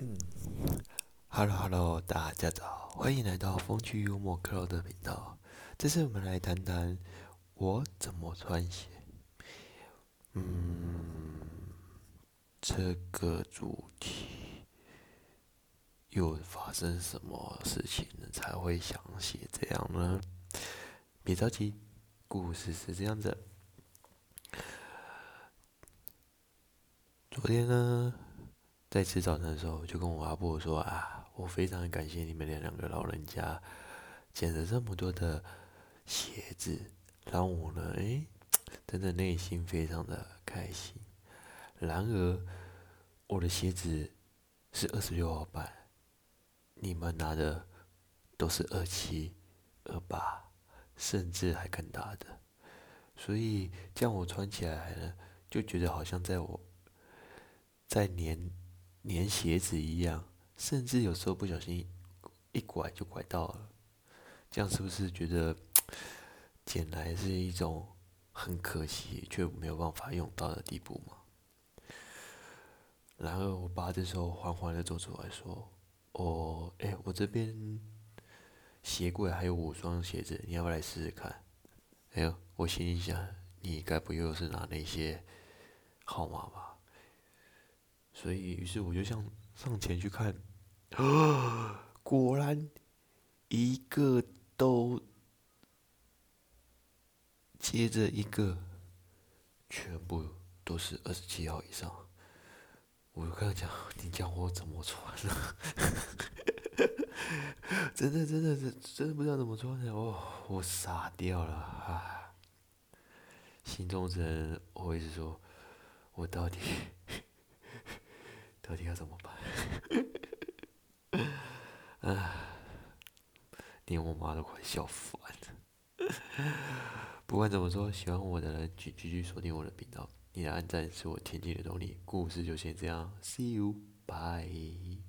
嗯，Hello Hello，大家早，欢迎来到风趣幽默 Cloud 的频道。这次我们来谈谈我怎么穿鞋。嗯，这个主题又发生什么事情了才会想写这样呢？别着急，故事是这样子。昨天呢？在吃早餐的时候，就跟我阿婆说啊，我非常感谢你们两个老人家捡了这么多的鞋子，让我呢，哎，真的内心非常的开心。然而，我的鞋子是二十六号半，你们拿的都是二七、二八，甚至还更大的，所以这样我穿起来呢，就觉得好像在我，在年。连鞋子一样，甚至有时候不小心一拐就拐到了，这样是不是觉得捡来是一种很可惜却没有办法用到的地步吗？然后我爸这时候缓缓的走出来说：“哦，哎，我这边鞋柜还有五双鞋子，你要不要来试试看？”哎呦，我心里想，你该不又是拿那些号码吧？所以，于是我就向上前去看，果然一个都接着一个，全部都是二十七号以上。我就跟他讲：“你教我怎么穿啊？” 真的，真的，真真的不知道怎么穿的哦，我傻掉了啊！心中人，我一直说，我到底。到底要怎么办？啊，连我妈都快笑烦了。不管怎么说，喜欢我的人请继续锁定我的频道。你的按赞是我前进的动力。故事就先这样，See you，bye。